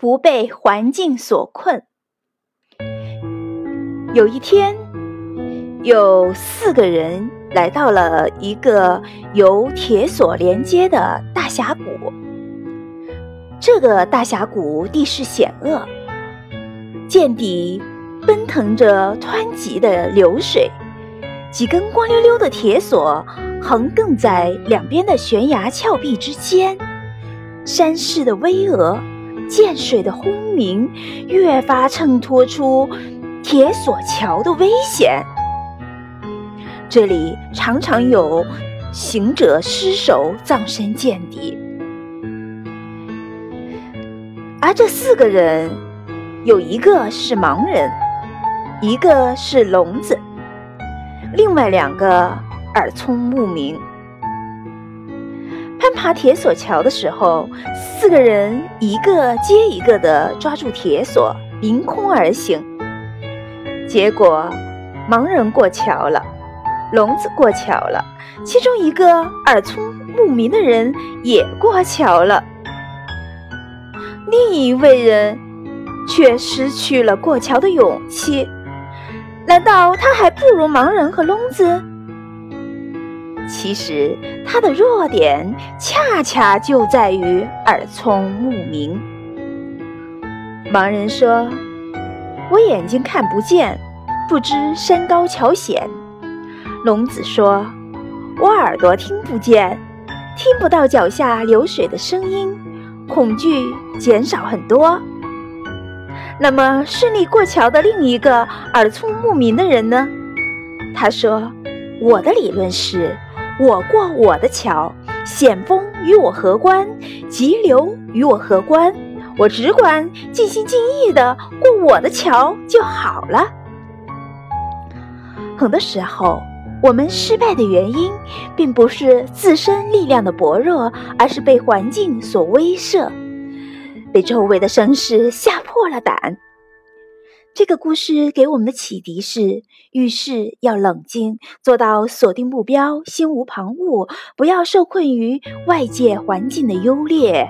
不被环境所困。有一天，有四个人来到了一个由铁索连接的大峡谷。这个大峡谷地势险恶，见底奔腾着湍急的流水，几根光溜溜的铁索横亘在两边的悬崖峭壁之间。山势的巍峨，涧水的轰鸣，越发衬托出铁索桥的危险。这里常常有行者失手葬身涧底，而这四个人，有一个是盲人，一个是聋子，另外两个耳聪目明。攀爬铁索桥的时候，四个人一个接一个地抓住铁索，凌空而行。结果，盲人过桥了，聋子过桥了，其中一个耳聪目明的人也过桥了。另一位人却失去了过桥的勇气。难道他还不如盲人和聋子？其实他的弱点恰恰就在于耳聪目明。盲人说：“我眼睛看不见，不知山高桥险。”聋子说：“我耳朵听不见，听不到脚下流水的声音，恐惧减少很多。”那么顺利过桥的另一个耳聪目明的人呢？他说：“我的理论是。”我过我的桥，险峰与我何关？急流与我何关？我只管尽心尽意的过我的桥就好了。很多时候，我们失败的原因，并不是自身力量的薄弱，而是被环境所威慑，被周围的声势吓破了胆。这个故事给我们的启迪是：遇事要冷静，做到锁定目标，心无旁骛，不要受困于外界环境的优劣。